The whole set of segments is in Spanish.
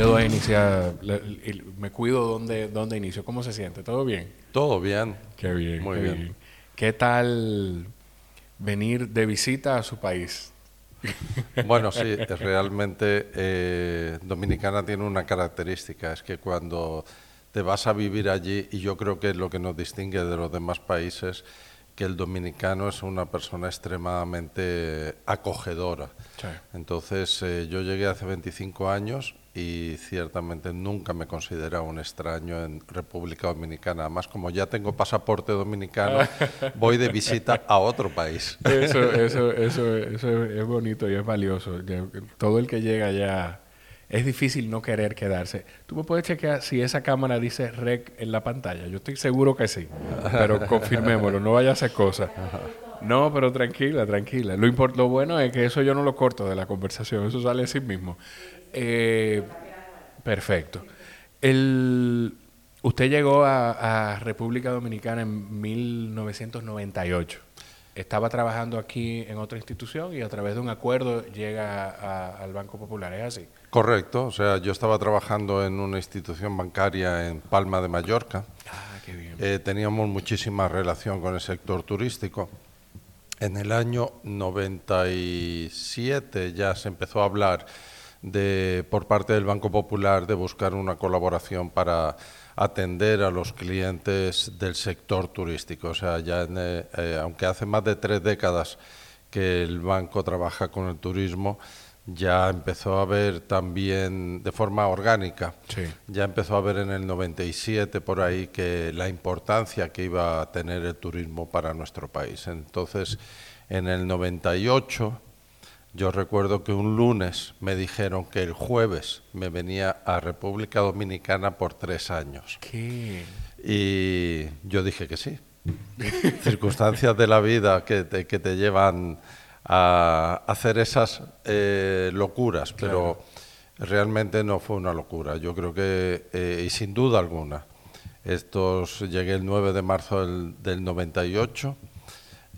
le doy a iniciar, me cuido donde, donde inicio. ¿Cómo se siente? ¿Todo bien? Todo bien. Qué bien. Muy bien. ¿Qué tal venir de visita a su país? Bueno, sí, realmente eh, Dominicana tiene una característica, es que cuando te vas a vivir allí, y yo creo que es lo que nos distingue de los demás países, que el dominicano es una persona extremadamente acogedora. Entonces, eh, yo llegué hace 25 años y ciertamente nunca me considero un extraño en República Dominicana. Además, como ya tengo pasaporte dominicano, voy de visita a otro país. Eso, eso, eso, eso es bonito y es valioso. Todo el que llega allá es difícil no querer quedarse. Tú me puedes chequear si esa cámara dice rec en la pantalla. Yo estoy seguro que sí, pero confirmémoslo, no vaya a hacer cosas. No, pero tranquila, tranquila. Lo, lo bueno es que eso yo no lo corto de la conversación, eso sale así mismo. Eh, perfecto. El, usted llegó a, a República Dominicana en 1998 estaba trabajando aquí en otra institución y a través de un acuerdo llega al Banco Popular, ¿es así? Correcto, o sea, yo estaba trabajando en una institución bancaria en Palma de Mallorca. Ah, qué bien. Eh, teníamos muchísima relación con el sector turístico. En el año 97 ya se empezó a hablar de, por parte del Banco Popular de buscar una colaboración para atender a los clientes del sector turístico. O sea, ya eh, eh, aunque hace más de tres décadas que el banco trabaja con el turismo, ya empezó a ver también de forma orgánica, ya empezó a ver en el 97 por ahí que la importancia que iba a tener el turismo para nuestro país. Entonces, en el 98 yo recuerdo que un lunes me dijeron que el jueves me venía a República Dominicana por tres años. ¿Qué? Y yo dije que sí. Circunstancias de la vida que te, que te llevan a hacer esas eh, locuras, pero realmente no fue una locura. Yo creo que, eh, y sin duda alguna, estos llegué el 9 de marzo del, del 98.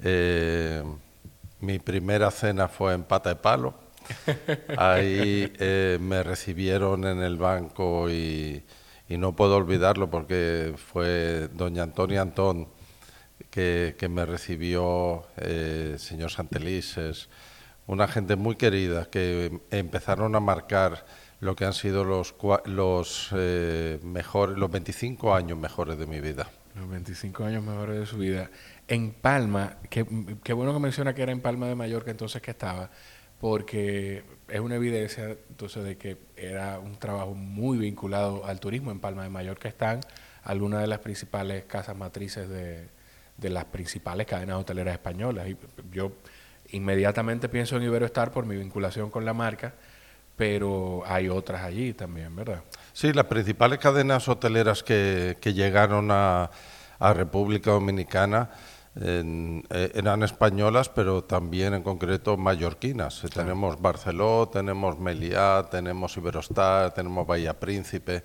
Eh, mi primera cena fue en Pata de Palo. Ahí eh, me recibieron en el banco y, no puedo olvidarlo porque fue doña Antonia Antón que, me recibió, eh, señor Santelices, una gente muy querida que empezaron a marcar lo que han sido los, los, eh, mejores, los 25 años mejores de mi vida. Los 25 años mejores de su vida en Palma, qué bueno que menciona que era en Palma de Mallorca entonces que estaba, porque es una evidencia entonces de que era un trabajo muy vinculado al turismo. En Palma de Mallorca están algunas de las principales casas matrices de, las principales cadenas hoteleras españolas. Y yo inmediatamente pienso en Iberoestar por mi vinculación con la marca, pero hay otras allí también, ¿verdad? Sí, las principales cadenas hoteleras que, llegaron a, a República Dominicana eh, eran españolas, pero también en concreto mallorquinas. Tenemos Barceló, tenemos Meliá, tenemos Iberostar, tenemos Bahía Príncipe.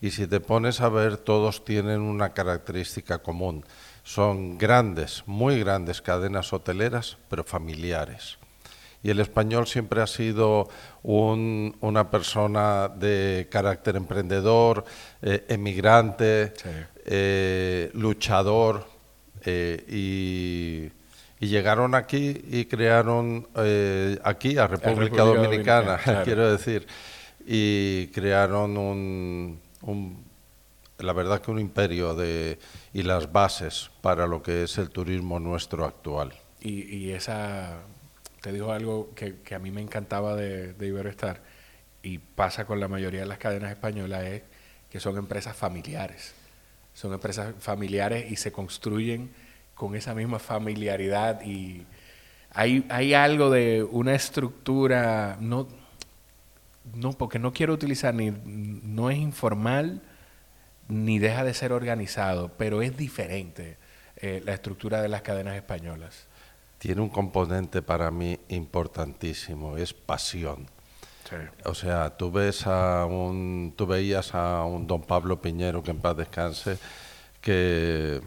Y si te pones a ver, todos tienen una característica común. Son grandes, muy grandes cadenas hoteleras, pero familiares. Y el español siempre ha sido una persona de carácter emprendedor, eh, emigrante, eh, luchador, eh, y, llegaron aquí y crearon eh, aquí a República, Dominicana, quiero decir, y crearon un, la verdad que un imperio de, y las bases para lo que es el turismo nuestro actual. Y, esa, te digo algo que, a mí me encantaba de, de Iberoestar y pasa con la mayoría de las cadenas españolas es que son empresas familiares son empresas familiares y se construyen con esa misma familiaridad y hay, hay algo de una estructura, no, no, porque no quiero utilizar ni, no es informal ni deja de ser organizado, pero es diferente eh, la estructura de las cadenas españolas. Tiene un componente para mí importantísimo, es pasión. O sea, tú ves a un, tú veías a un don Pablo Piñero que en paz descanse, que,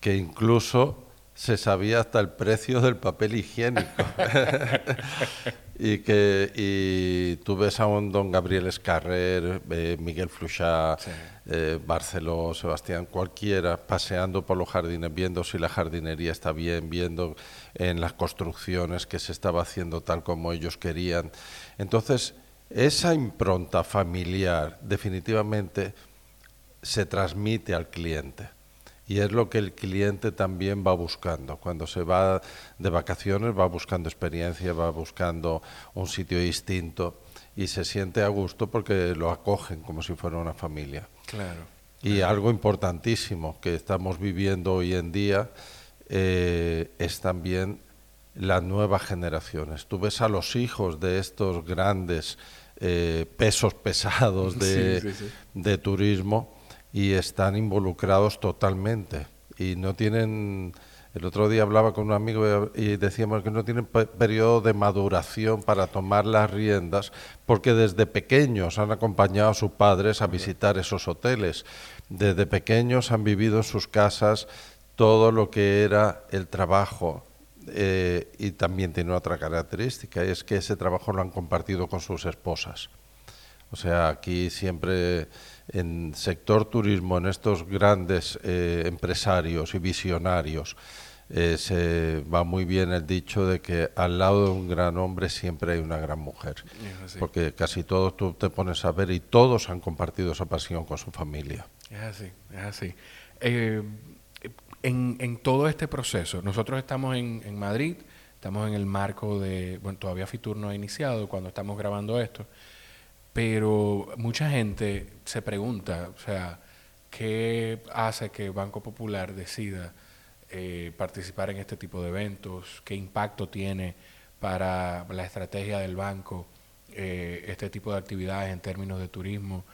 que incluso se sabía hasta el precio del papel higiénico. y que y tú ves a un don Gabriel Escarrer, eh, Miguel Fluchá, eh, Barceló, Sebastián, cualquiera, paseando por los jardines, viendo si la jardinería está bien, viendo en las construcciones que se estaba haciendo tal como ellos querían. Entonces, esa impronta familiar definitivamente se transmite al cliente y es lo que el cliente también va buscando. Cuando se va de vacaciones va buscando experiencia, va buscando un sitio distinto y se siente a gusto porque lo acogen como si fuera una familia. Claro. Y algo importantísimo que estamos viviendo hoy en día eh, es también las nuevas generaciones. Tú ves a los hijos de estos grandes eh, pesos pesados de, de turismo y están involucrados totalmente y no tienen el otro día hablaba con un amigo y decíamos que no tienen periodo de maduración para tomar las riendas porque desde pequeños han acompañado a sus padres a visitar esos hoteles. Desde pequeños han vivido en sus casas todo lo que era el trabajo eh, y también tiene otra característica, y es que ese trabajo lo han compartido con sus esposas. O sea, aquí siempre en sector turismo, en estos grandes eh, empresarios y visionarios, eh, se va muy bien el dicho de que al lado de un gran hombre siempre hay una gran mujer. Porque casi todos tú te pones a ver y todos han compartido esa pasión con su familia. Es así, es así. Eh, en, en, todo este proceso, nosotros estamos en, en, Madrid, estamos en el marco de, bueno, todavía Fitur no ha iniciado cuando estamos grabando esto, pero mucha gente se pregunta, o sea, ¿qué hace que Banco Popular decida eh, participar en este tipo de eventos? ¿Qué impacto tiene para la estrategia del banco eh, este tipo de actividades en términos de turismo?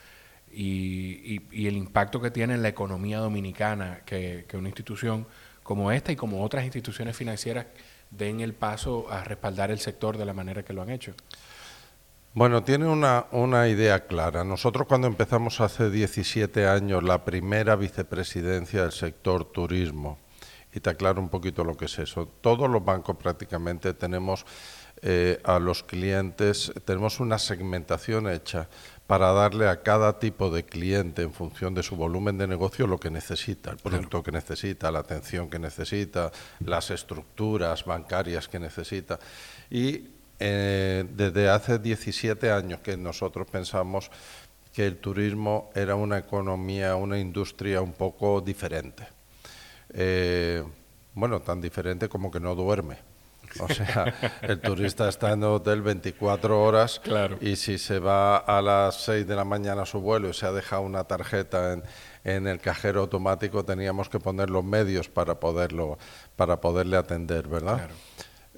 Y, y, el impacto que tiene en la economía dominicana que, que una institución como esta y como otras instituciones financieras den el paso a respaldar el sector de la manera que lo han hecho. Bueno, tiene una, una, idea clara. Nosotros cuando empezamos hace 17 años la primera vicepresidencia del sector turismo, y te aclaro un poquito lo que es eso, todos los bancos prácticamente tenemos eh, a los clientes, tenemos una segmentación hecha para darle a cada tipo de cliente en función de su volumen de negocio lo que necesita, el producto que necesita, la atención que necesita, las estructuras bancarias que necesita. Y eh, desde hace 17 años que nosotros pensamos que el turismo era una economía, una industria un poco diferente. Eh, bueno, tan diferente como que no duerme. O sea, el turista está en el hotel 24 horas y si se va a las 6 de la mañana a su vuelo y se ha dejado una tarjeta en, en el cajero automático, teníamos que poner los medios para poderlo para poderle atender, ¿verdad? Claro.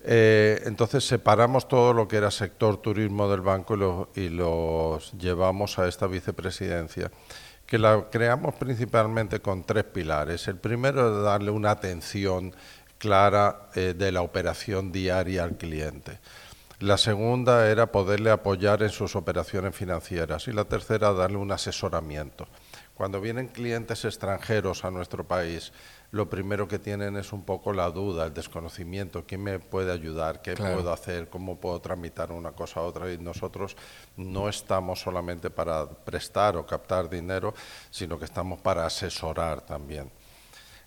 Eh, entonces separamos todo lo que era sector turismo del banco y, lo, los llevamos a esta vicepresidencia, que la creamos principalmente con tres pilares. El primero es darle una atención clara eh, de la operación diaria al cliente. La segunda era poderle apoyar en sus operaciones financieras y la tercera darle un asesoramiento. Cuando vienen clientes extranjeros a nuestro país, lo primero que tienen es un poco la duda, el desconocimiento, quién me puede ayudar, qué puedo hacer, cómo puedo tramitar una cosa a otra. Y nosotros no estamos solamente para prestar o captar dinero, sino que estamos para asesorar también.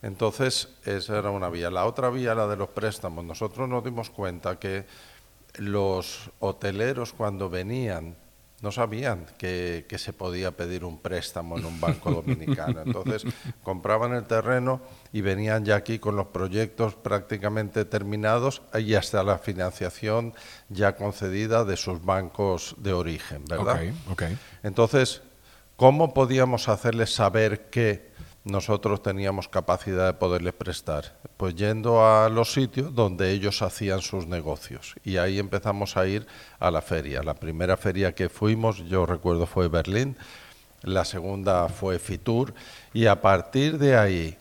Entonces, esa era una vía. La otra vía, la de los préstamos. Nosotros nos dimos cuenta que los hoteleros cuando venían no sabían que, se podía pedir un préstamo en un banco dominicano. Entonces compraban el terreno y venían ya aquí con los proyectos prácticamente terminados y hasta la financiación ya concedida de sus bancos de origen, ¿verdad? Entonces, ¿cómo podíamos hacerles saber que nosotros teníamos capacidad de poderles prestar? Pues yendo a los sitios donde ellos hacían sus negocios. Y ahí empezamos a ir a la feria. La primera feria que fuimos, yo recuerdo, fue Berlín, la segunda fue Fitur, y a partir de ahí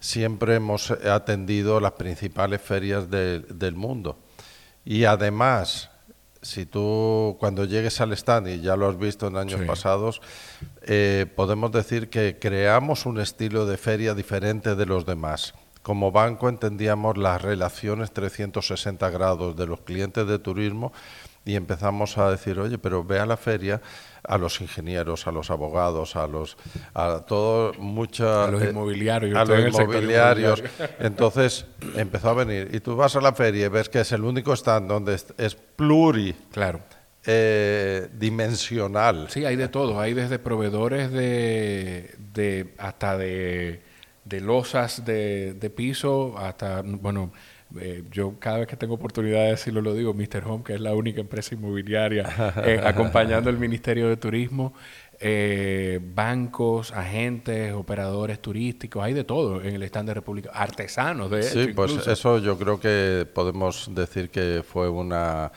siempre hemos atendido las principales ferias del mundo. Y además, si tú cuando llegues al stand, y ya lo has visto en años pasados, eh, podemos decir que creamos un estilo de feria diferente de los demás. Como banco entendíamos las relaciones 360 grados de los clientes de turismo y empezamos a decir, oye, pero ve a la feria a los ingenieros, a los abogados, a los a todo mucha A los eh, inmobiliarios, a estoy los inmobiliarios. inmobiliario. Entonces empezó a venir y tú vas a la feria y ves que es el único stand donde es, es pluri Claro. eh, dimensional. Sí, hay de todo. Hay desde proveedores de, de hasta de, de losas de, de piso hasta, bueno, eh, yo cada vez que tengo oportunidad de decirlo lo digo, Mr. Home, que es la única empresa inmobiliaria eh, acompañando el Ministerio de Turismo, eh, bancos, agentes, operadores turísticos, hay de todo en el stand de República, artesanos de hecho, Sí, pues eso yo creo que podemos decir que fue una,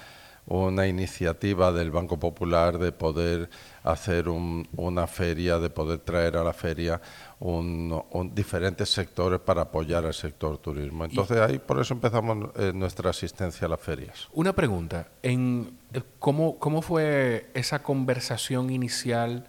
una iniciativa del Banco Popular de poder hacer un- una feria, de poder traer a la feria un- un- diferentes sectores para apoyar al sector turismo. Entonces ahí por eso empezamos eh, nuestra asistencia a las ferias. Una pregunta, en, eh, ¿cómo, ¿cómo fue esa conversación inicial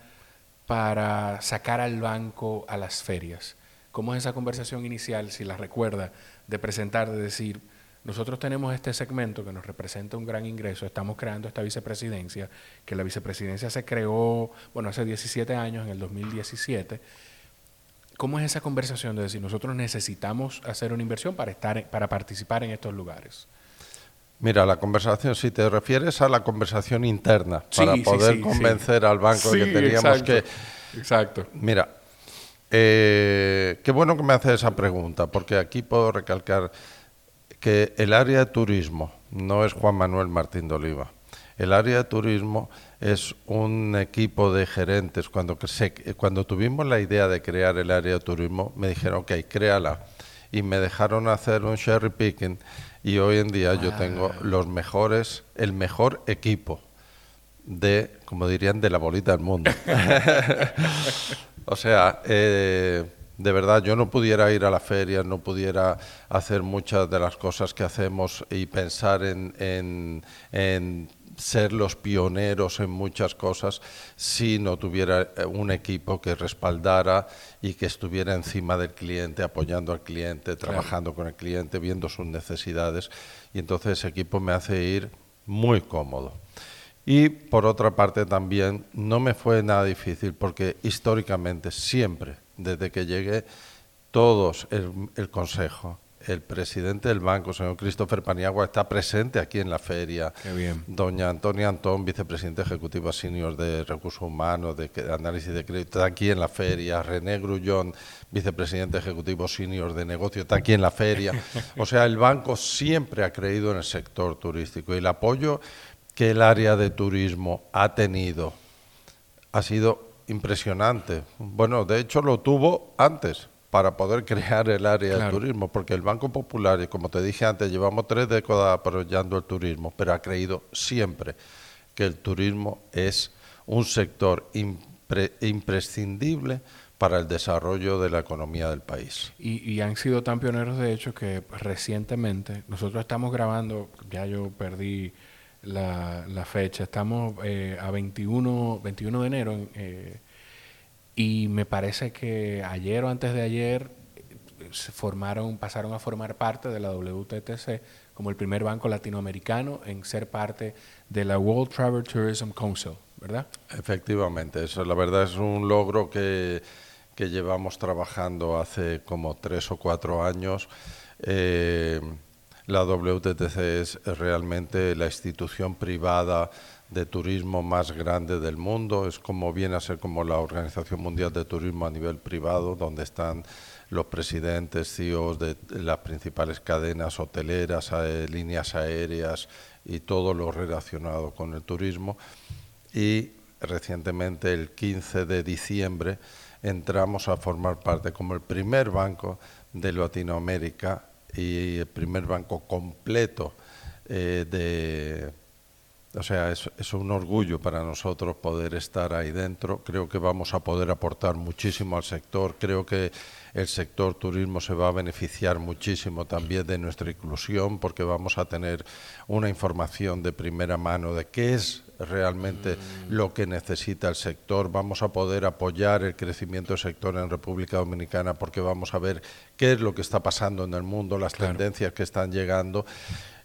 para sacar al banco a las ferias? ¿Cómo es esa conversación inicial, si la recuerda, de presentar, de decir, nosotros tenemos este segmento que nos representa un gran ingreso, estamos creando esta vicepresidencia, que la vicepresidencia se creó, bueno, hace 17 años, en el 2017. ¿Cómo es esa conversación de decir, nosotros necesitamos hacer una inversión para, estar, para participar en estos lugares? Mira, la conversación, si te refieres a la conversación interna, Sí, para poder sí, sí. convencer al banco que teníamos exacto, que Exacto. Mira, eh, qué bueno que me hace esa pregunta, porque aquí puedo recalcar que el área de turismo no es Juan Manuel Martín de Oliva. El área de turismo es un equipo de gerentes. Cuando, se- cuando tuvimos la idea de crear el área de turismo, me dijeron, ok, créala. Y me dejaron hacer un cherry picking y hoy en día yo tengo los mejores, el mejor equipo de, como dirían, de la bolita del mundo. o sea, eh, de verdad, yo no pudiera ir a la feria, no pudiera hacer muchas de las cosas que hacemos y pensar en, en- en ser los pioneros en muchas cosas si no tuviera eh, un equipo que respaldara y que estuviera encima del cliente, apoyando al cliente, trabajando con el cliente, viendo sus necesidades. Y entonces ese equipo me hace ir muy cómodo. Y por otra parte también no me fue nada difícil porque históricamente siempre, desde que llegué, todos, el, el consejo, el presidente del banco, señor Christopher Paniagua, está presente aquí en la feria. Qué bien. Doña Antonia Antón, vicepresidente ejecutiva senior de Recursos Humanos, de Análisis de Crédito, está aquí en la feria. René Grullón, vicepresidente ejecutivo senior de Negocio, está aquí en la feria. O sea, el banco siempre ha creído en el sector turístico y el apoyo que el área de turismo ha tenido ha sido impresionante. Bueno, de hecho lo tuvo antes para poder crear el área de Claro. turismo, porque el Banco Popular, y como te dije antes, llevamos tres décadas apoyando el turismo, pero ha creído siempre que el turismo es un sector impre- imprescindible para el desarrollo de la economía del país. Y, y han sido tan pioneros, de hecho, que recientemente nosotros estamos grabando, ya yo perdí la, fecha, estamos eh, a 21, 21 de enero en, eh, y me parece que ayer o antes de ayer eh, se formaron, pasaron a formar parte de la WTTC como el primer banco latinoamericano en ser parte de la World Travel Tourism Council, ¿verdad? Efectivamente, eso la verdad es un logro que, que llevamos trabajando hace como tres o cuatro años. La WTTC es realmente la institución privada de turismo más grande del mundo. Es como viene a ser como la Organización Mundial de Turismo a nivel privado, donde están los presidentes, CEOs de las principales cadenas hoteleras, líneas aéreas y todo lo relacionado con el turismo. Y recientemente, el 15 de diciembre, entramos a formar parte como el primer banco de Latinoamérica y el primer banco completo eh, de o sea, es, es, un orgullo para nosotros poder estar ahí dentro. Creo que vamos a poder aportar muchísimo al sector. Creo que el sector turismo se va a beneficiar muchísimo también de nuestra inclusión porque vamos a tener una información de primera mano de qué es realmente mm. lo que necesita el sector. Vamos a poder apoyar el crecimiento del sector en República Dominicana porque vamos a ver qué es lo que está pasando en el mundo, las claro. tendencias que están llegando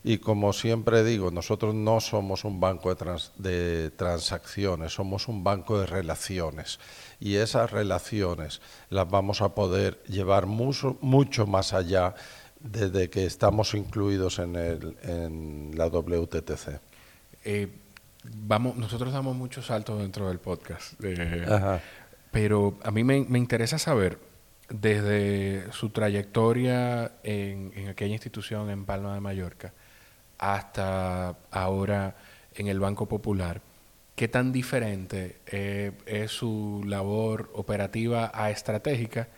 Y como siempre digo, nosotros no somos un banco de, transacciones, somos un banco de relaciones. Y esas relaciones las vamos a poder llevar mucho, mucho más allá desde que estamos incluidos en, el, en la WTTC. Eh, vamos, nosotros damos muchos saltos dentro del podcast, eh, pero a mí me, interesa saber, desde su trayectoria en, en, aquella institución en Palma de Mallorca hasta ahora en el Banco Popular, ¿qué tan diferente eh, es su labor operativa a estratégica?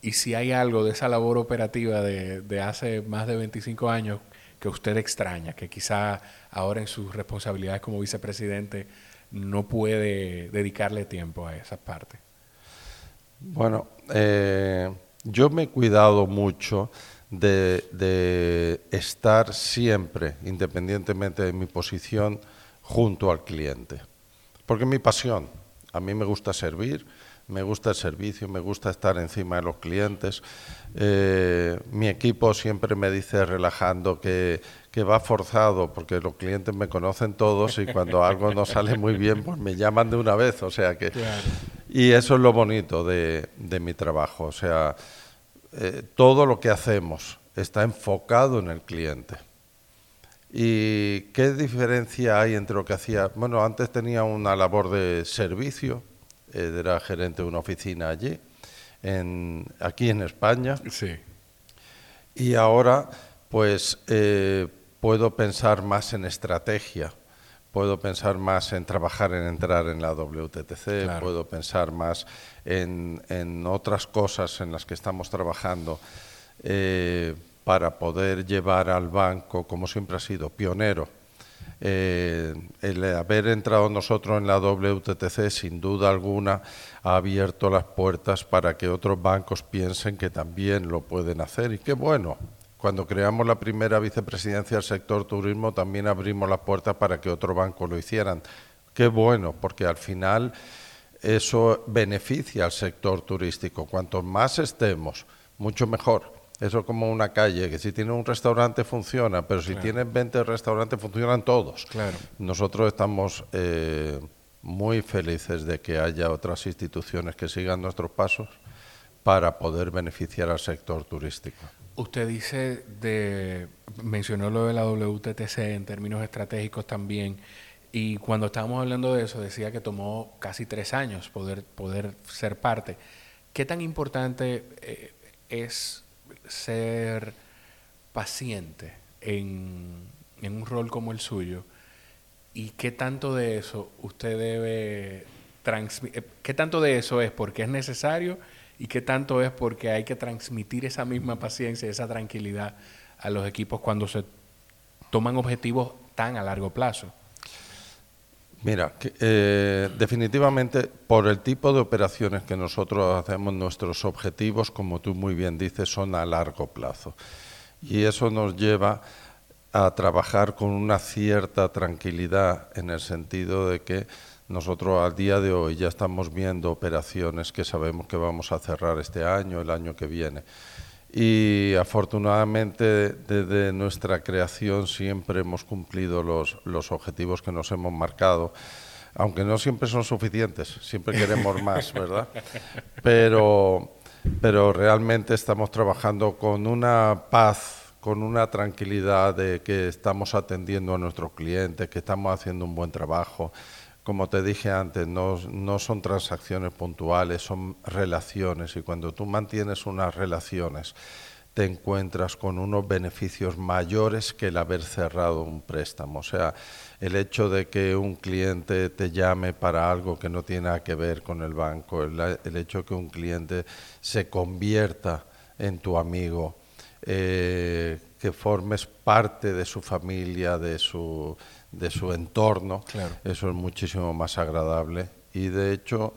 Y si hay algo de esa labor operativa de, de hace más de 25 años que usted extraña, que quizá ahora en sus responsabilidades como vicepresidente no puede dedicarle tiempo a esa parte? Bueno, eh, yo me he cuidado mucho de, de, estar siempre, independientemente de mi posición, junto al cliente. Porque es mi pasión. A mí me gusta servir, me gusta el servicio, me gusta estar encima de los clientes. Eh, mi equipo siempre me dice relajando que, que, va forzado porque los clientes me conocen todos y cuando algo no sale muy bien pues me llaman de una vez. O sea que y eso es lo bonito de, de mi trabajo. O sea, eh, todo lo que hacemos está enfocado en el cliente. ¿Y qué diferencia hay entre lo que hacía? Bueno, antes tenía una labor de servicio eh, era gerente de una oficina allí, en, aquí en España. Sí. Y ahora, pues, eh, puedo pensar más en estrategia, puedo pensar más en trabajar en entrar en la WTTC, puedo pensar más en, en, otras cosas en las que estamos trabajando eh, para poder llevar al banco, como siempre ha sido, pionero eh, el haber entrado nosotros en la WTTC, sin duda alguna, ha abierto las puertas para que otros bancos piensen que también lo pueden hacer. Y qué bueno, cuando creamos la primera vicepresidencia del sector turismo, también abrimos las puertas para que otros bancos lo hicieran. Qué bueno, porque al final eso beneficia al sector turístico. Cuanto más estemos, mucho mejor. Eso es como una calle, que si tiene un restaurante funciona, pero si tiene 20 restaurantes funcionan todos. Claro. Nosotros estamos eh, muy felices de que haya otras instituciones que sigan nuestros pasos para poder beneficiar al sector turístico. Usted dice, de, mencionó lo de la WTTC en términos estratégicos también, y cuando estábamos hablando de eso decía que tomó casi tres años poder, poder ser parte. ¿Qué tan importante eh, es ser paciente en, un rol como el suyo y qué tanto de eso usted debe transmitir, eh, qué tanto de eso es porque es necesario y qué tanto es porque hay que transmitir esa misma paciencia, esa tranquilidad a los equipos cuando se toman objetivos tan a largo plazo. Mira, eh, definitivamente por el tipo de operaciones que nosotros hacemos, nuestros objetivos, como tú muy bien dices, son a largo plazo. Y eso nos lleva a trabajar con una cierta tranquilidad en el sentido de que nosotros al día de hoy ya estamos viendo operaciones que sabemos que vamos a cerrar este año, el año que viene y afortunadamente desde nuestra creación siempre hemos cumplido los, los, objetivos que nos hemos marcado, aunque no siempre son suficientes, siempre queremos más, ¿verdad? Pero, pero realmente estamos trabajando con una paz, con una tranquilidad de que estamos atendiendo a nuestros clientes, que estamos haciendo un buen trabajo como te dije antes, no, son transacciones puntuales, son relaciones y cuando tú mantienes unas relaciones te encuentras con unos beneficios mayores que el haber cerrado un préstamo. O sea, el hecho de que un cliente te llame para algo que no tiene nada que ver con el banco, el, el hecho de que un cliente se convierta en tu amigo, eh, que formes parte de su familia, de su, de su entorno, eso es muchísimo más agradable. Y de hecho,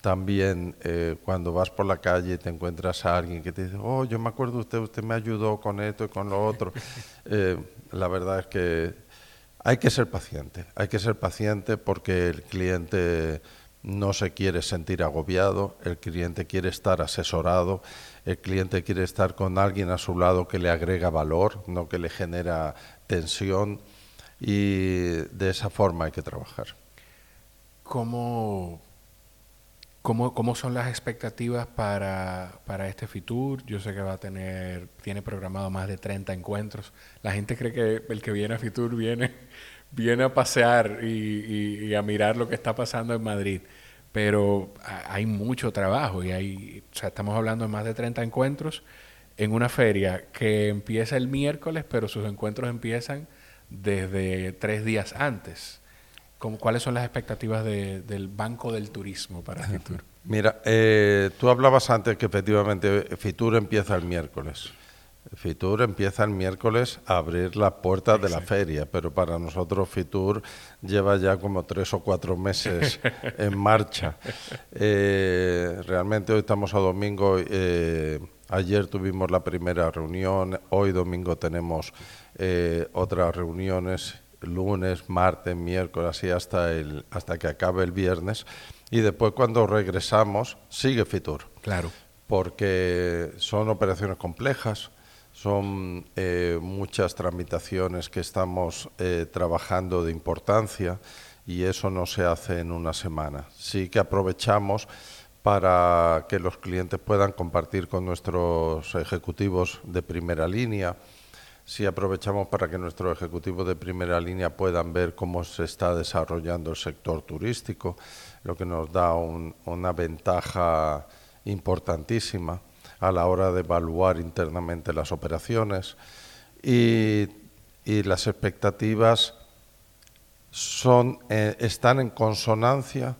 también eh, cuando vas por la calle y te encuentras a alguien que te dice, oh, yo me acuerdo de usted, usted me ayudó con esto y con lo otro, eh, la verdad es que hay que ser paciente, hay que ser paciente porque el cliente no se quiere sentir agobiado, el cliente quiere estar asesorado, el cliente quiere estar con alguien a su lado que le agrega valor, no que le genera tensión y de esa forma hay que trabajar. ¿Cómo, cómo, cómo son las expectativas para, para, este Fitur? Yo sé que va a tener, tiene programado más de 30 encuentros. La gente cree que el que viene a Fitur viene, viene a pasear y, y, a mirar lo que está pasando en Madrid. Pero hay mucho trabajo y hay, o sea, estamos hablando de más de 30 encuentros en una feria que empieza el miércoles, pero sus encuentros empiezan desde tres días antes. ¿Cuáles son las expectativas del Banco del Turismo para Fitur? Mira, eh, tú hablabas antes que efectivamente Fitur empieza el miércoles. Fitur empieza el miércoles a abrir las puertas de la feria, pero para nosotros Fitur lleva ya como tres o cuatro meses en marcha. Eh, realmente hoy estamos a domingo. Eh, ayer tuvimos la primera reunión, hoy domingo tenemos otras reuniones lunes, martes, miércoles, así hasta, el, hasta que acabe el viernes. Y después cuando regresamos, sigue Fitur. Claro. Porque son operaciones complejas, son eh, muchas tramitaciones que estamos eh, trabajando de importancia y eso no se hace en una semana. Sí que aprovechamos para que los clientes puedan compartir con nuestros ejecutivos de primera línea, si aprovechamos para que nuestros ejecutivos de primera línea puedan ver cómo se está desarrollando el sector turístico, lo que nos da una ventaja importantísima a la hora de evaluar internamente las operaciones. Y, las expectativas eh, están en consonancia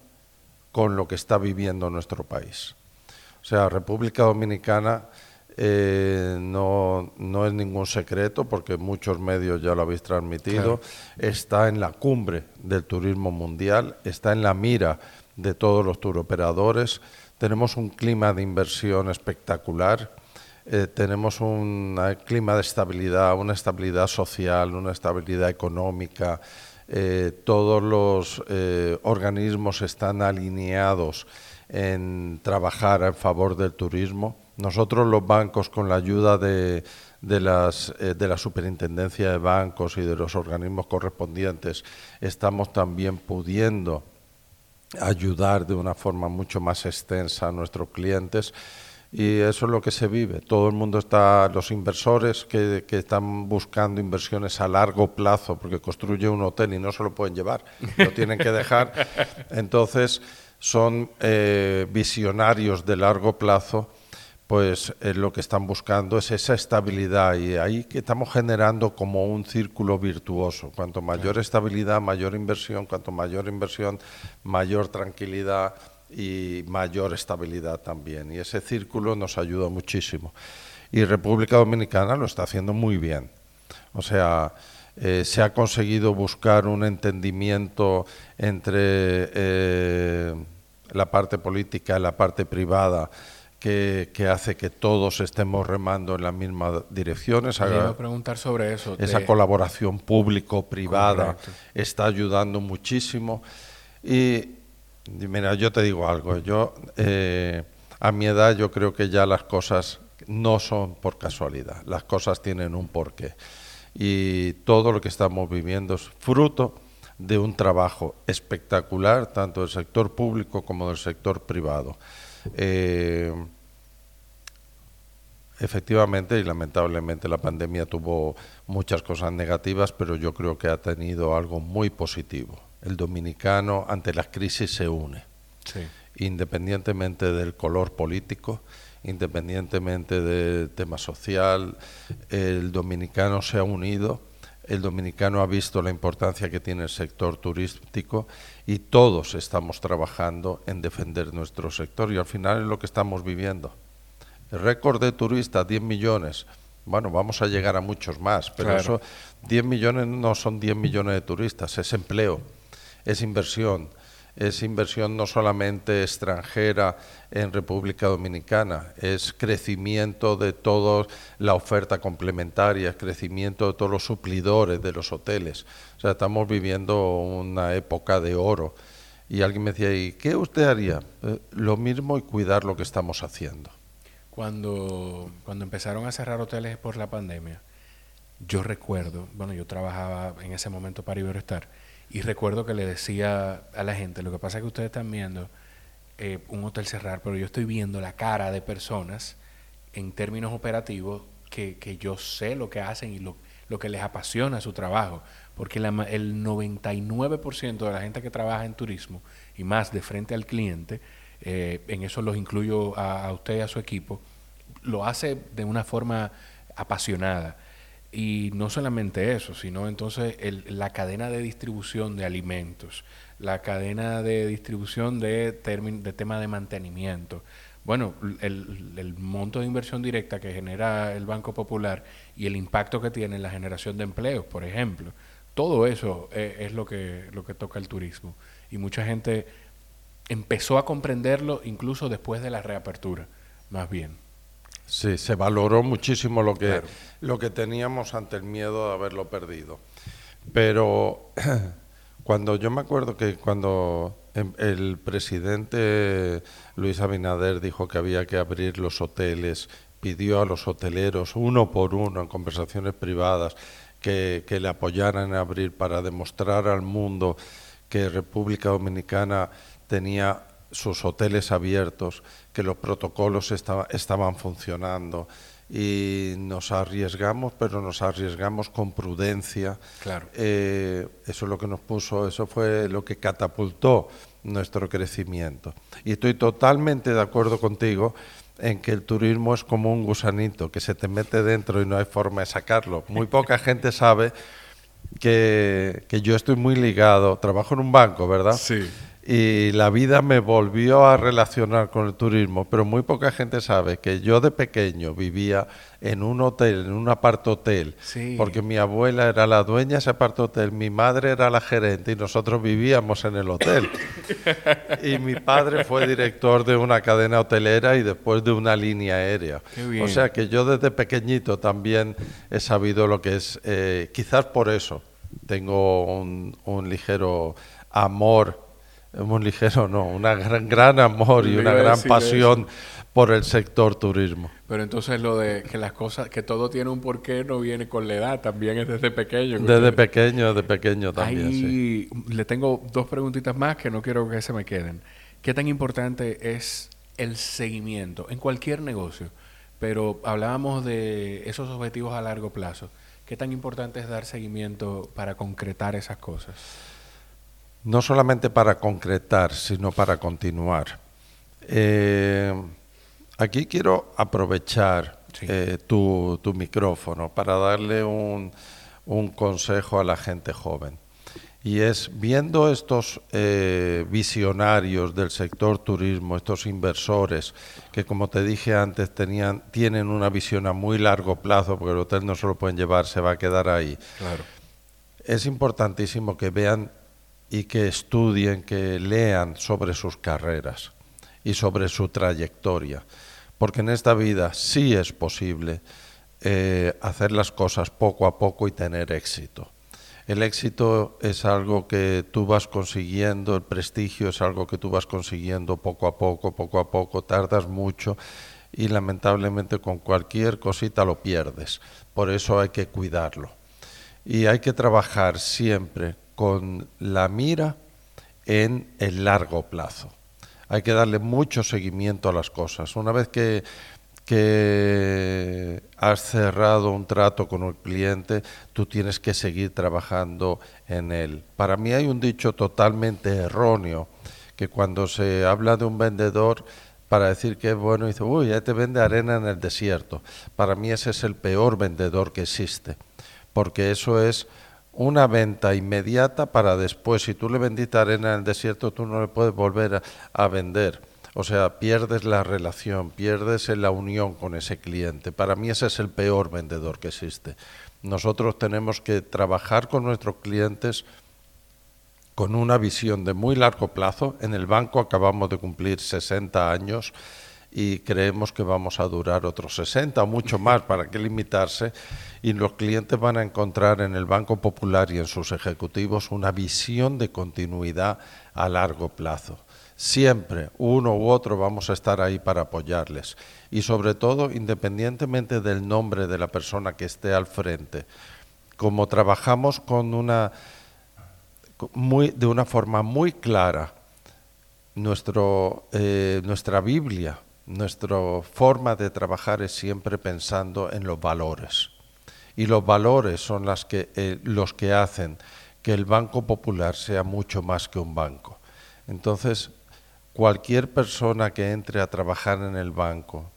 con lo que está viviendo nuestro país. O sea, República Dominicana eh, no, no, es ningún secreto porque muchos medios ya lo habéis transmitido, está en la cumbre del turismo mundial, está en la mira de todos los turoperadores, tenemos un clima de inversión espectacular, eh, tenemos un clima de estabilidad, una estabilidad social, una estabilidad económica, eh, todos los organismos están alineados en trabajar en favor del turismo. Nosotros los bancos, con la ayuda de, de, las, eh, de la Superintendencia de Bancos y de los organismos correspondientes, estamos también pudiendo ayudar de una forma mucho más extensa a nuestros clientes y eso es lo que se vive. Todo el mundo está, los inversores que, que, están buscando inversiones a largo plazo, porque construye un hotel y no se lo pueden llevar, lo tienen que dejar. Entonces, son eh, visionarios de largo plazo pues eh, lo que están buscando es esa estabilidad y ahí que estamos generando como un círculo virtuoso. Cuanto mayor estabilidad, mayor inversión, cuanto mayor inversión, mayor tranquilidad y mayor estabilidad también. Y ese círculo nos ayuda muchísimo. Y República Dominicana lo está haciendo muy bien. O sea, eh, se ha conseguido buscar un entendimiento entre eh, la parte política y la parte privada que, hace que todos estemos remando en la misma dirección. Esa, preguntar sobre eso. Esa colaboración público-privada está ayudando muchísimo. Y, mira, yo te digo algo. Yo, eh, a mi edad, yo creo que ya las cosas no son por casualidad. Las cosas tienen un porqué. Y todo lo que estamos viviendo es fruto de un trabajo espectacular, tanto del sector público como del sector privado. Eh, efectivamente y lamentablemente la pandemia tuvo muchas cosas negativas, pero yo creo que ha tenido algo muy positivo. El dominicano ante la crisis se une, independientemente del color político, independientemente del tema social, el dominicano se ha unido, el dominicano ha visto la importancia que tiene el sector turístico y todos estamos trabajando en defender nuestro sector y al final es lo que estamos viviendo. El récord de turistas, 10 millones. Bueno, vamos a llegar a muchos más, pero eso, 10 millones no son 10 millones de turistas, es empleo, es inversión, es inversión no solamente extranjera en República Dominicana, es crecimiento de toda la oferta complementaria, es crecimiento de todos los suplidores de los hoteles. O sea, estamos viviendo una época de oro. Y alguien me decía, ¿y qué usted haría? Eh, lo mismo y cuidar lo que estamos haciendo cuando, cuando empezaron a cerrar hoteles por la pandemia, yo recuerdo, bueno, yo trabajaba en ese momento para Iberostar y recuerdo que le decía a la gente, lo que pasa es que ustedes están viendo eh, un hotel cerrar, pero yo estoy viendo la cara de personas en términos operativos que, que yo sé lo que hacen y lo, lo que les apasiona su trabajo, porque el 99% de la gente que trabaja en turismo y más de frente al cliente, eh, en eso los incluyo a, a usted y a su equipo, lo hace de una forma apasionada. Y no solamente eso, sino entonces el, la cadena de distribución de alimentos, la cadena de distribución de, de tema de mantenimiento. Bueno, el, monto de inversión directa que genera el Banco Popular y el impacto que tiene en la generación de empleos, por ejemplo. Todo eso es, es lo, que, lo que toca el turismo. Y mucha gente empezó a comprenderlo incluso después de la reapertura, más bien. Sí, se valoró muchísimo lo que, claro. lo que teníamos ante el miedo de haberlo perdido. Pero cuando yo me acuerdo que cuando el presidente Luis Abinader dijo que había que abrir los hoteles, pidió a los hoteleros uno por uno en conversaciones privadas que, que le apoyaran en abrir para demostrar al mundo que República Dominicana tenía sus hoteles abiertos, que los protocolos estaba, estaban funcionando y nos arriesgamos, pero nos arriesgamos con prudencia. Claro. Eh, eso es lo que nos puso, eso fue lo que catapultó nuestro crecimiento. Y estoy totalmente de acuerdo contigo en que el turismo es como un gusanito que se te mete dentro y no hay forma de sacarlo. Muy poca gente sabe que, que yo estoy muy ligado, trabajo en un banco, ¿verdad? Sí y la vida me volvió a relacionar con el turismo, pero muy poca gente sabe que yo de pequeño vivía en un hotel, en un apartotel, sí. porque mi abuela era la dueña de ese apartotel, mi madre era la gerente y nosotros vivíamos en el hotel. y mi padre fue director de una cadena hotelera y después de una línea aérea. O sea que yo desde pequeñito también he sabido lo que es, eh, quizás por eso tengo un, un ligero amor muy ligero, no, un gran, gran amor y una gran pasión eso. por el sector turismo. Pero entonces lo de que las cosas, que todo tiene un porqué, no viene con la edad, también es desde pequeño. Desde usted... pequeño, desde pequeño también. Ahí sí. le tengo dos preguntitas más que no quiero que se me queden. ¿Qué tan importante es el seguimiento en cualquier negocio? Pero hablábamos de esos objetivos a largo plazo. ¿Qué tan importante es dar seguimiento para concretar esas cosas? No solamente para concretar, sino para continuar. Eh, aquí quiero aprovechar sí. eh, tu, tu, micrófono para darle un, un, consejo a la gente joven. Y es, viendo estos eh, visionarios del sector turismo, estos inversores, que como te dije antes, tenían, tienen una visión a muy largo plazo, porque el hotel no se lo pueden llevar, se va a quedar ahí. Claro. Es importantísimo que vean y que estudien, que lean sobre sus carreras y sobre su trayectoria, porque en esta vida sí es posible eh, hacer las cosas poco a poco y tener éxito. El éxito es algo que tú vas consiguiendo, el prestigio es algo que tú vas consiguiendo poco a poco, poco a poco, tardas mucho y lamentablemente con cualquier cosita lo pierdes. Por eso hay que cuidarlo. Y hay que trabajar siempre con la mira en el largo plazo. Hay que darle mucho seguimiento a las cosas. Una vez que, has cerrado un trato con un cliente, tú tienes que seguir trabajando en él. Para mí hay un dicho totalmente erróneo, que cuando se habla de un vendedor, para decir que es bueno, dice, uy, ya te vende arena en el desierto. Para mí ese es el peor vendedor que existe, porque eso es una venta inmediata para después. Si tú le vendiste arena en el desierto, tú no le puedes volver a, a, vender. O sea, pierdes la relación, pierdes la unión con ese cliente. Para mí ese es el peor vendedor que existe. Nosotros tenemos que trabajar con nuestros clientes con una visión de muy largo plazo. En el banco acabamos de cumplir 60 años y creemos que vamos a durar otros 60 o mucho más, ¿para qué limitarse? Y los clientes van a encontrar en el Banco Popular y en sus ejecutivos una visión de continuidad a largo plazo. Siempre uno u otro vamos a estar ahí para apoyarles. Y sobre todo, independientemente del nombre de la persona que esté al frente, como trabajamos con una, muy, de una forma muy clara, nuestro, eh, nuestra Biblia nuestra forma de trabajar es siempre pensando en los valores. Y los valores son las que, eh, los que hacen que el Banco Popular sea mucho más que un banco. Entonces, cualquier persona que entre a trabajar en el banco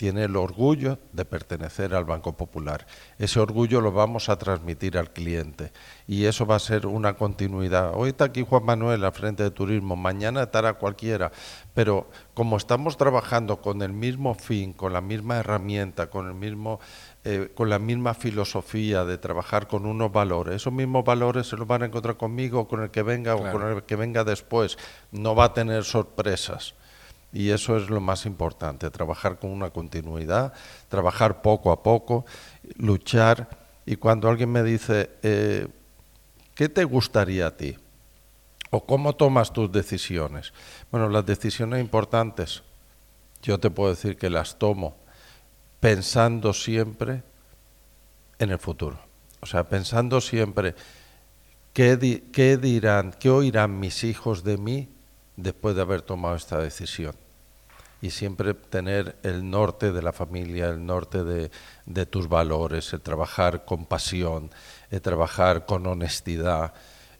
tiene el orgullo de pertenecer al Banco Popular. Ese orgullo lo vamos a transmitir al cliente y eso va a ser una continuidad. Hoy está aquí Juan Manuel al frente de turismo, mañana estará cualquiera, pero como estamos trabajando con el mismo fin, con la misma herramienta, con el mismo eh, con la misma filosofía de trabajar con unos valores. Esos mismos valores se los van a encontrar conmigo, con el que venga o con el que venga después. No va a tener sorpresas. Y eso es lo más importante, trabajar con una continuidad, trabajar poco a poco, luchar. Y cuando alguien me dice, eh, ¿qué te gustaría a ti? ¿O cómo tomas tus decisiones? Bueno, las decisiones importantes, yo te puedo decir que las tomo pensando siempre en el futuro. O sea, pensando siempre, ¿qué, qué dirán, qué oirán mis hijos de mí después de haber tomado esta decisión. Y siempre tener el norte de la familia, el norte de, tus valores, el trabajar con pasión, el trabajar con honestidad.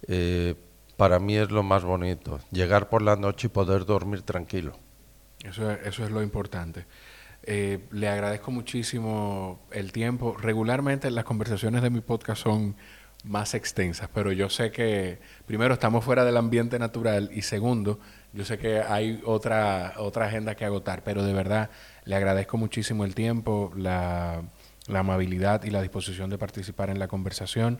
Eh, para mí es lo más bonito, llegar por la noche y poder dormir tranquilo. Eso es, eso es lo importante. Eh, le agradezco muchísimo el tiempo. Regularmente las conversaciones de mi podcast son más extensas, pero yo sé que primero estamos fuera del ambiente natural y segundo, yo sé que hay otra, otra agenda que agotar, pero de verdad le agradezco muchísimo el tiempo, la, amabilidad y la disposición de participar en la conversación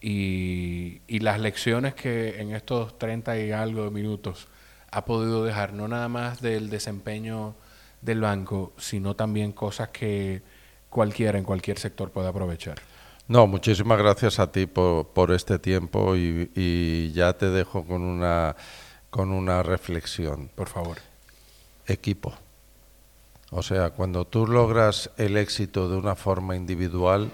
y, las lecciones que en estos 30 y algo minutos ha podido dejar, no nada más del desempeño del banco, sino también cosas que cualquiera en cualquier sector puede aprovechar. No, muchísimas gracias a ti por, este tiempo y, ya te dejo con una, con una reflexión. Por favor. Equipo. O sea, cuando tú logras el éxito de una forma individual,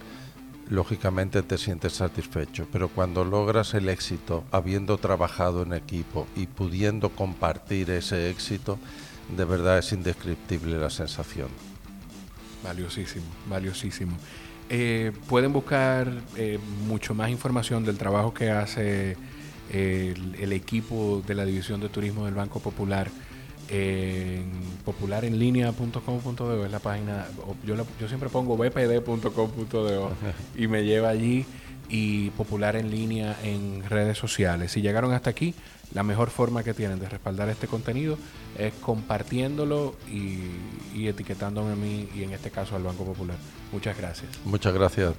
lógicamente te sientes satisfecho, pero cuando logras el éxito habiendo trabajado en equipo y pudiendo compartir ese éxito, de verdad es indescriptible la sensación. Valiosísimo, valiosísimo. Eh, pueden buscar eh, mucho más información del trabajo que hace eh, el, equipo de la División de Turismo del Banco Popular en popularenlinea.com.de es la página, yo, yo siempre pongo bpd.com.de y me lleva allí y Popular en línea en redes sociales. Si llegaron hasta aquí, la mejor forma que tienen de respaldar este contenido es compartiéndolo y, etiquetándome a mí y en este caso al Banco Popular. Muchas gracias. Muchas gracias.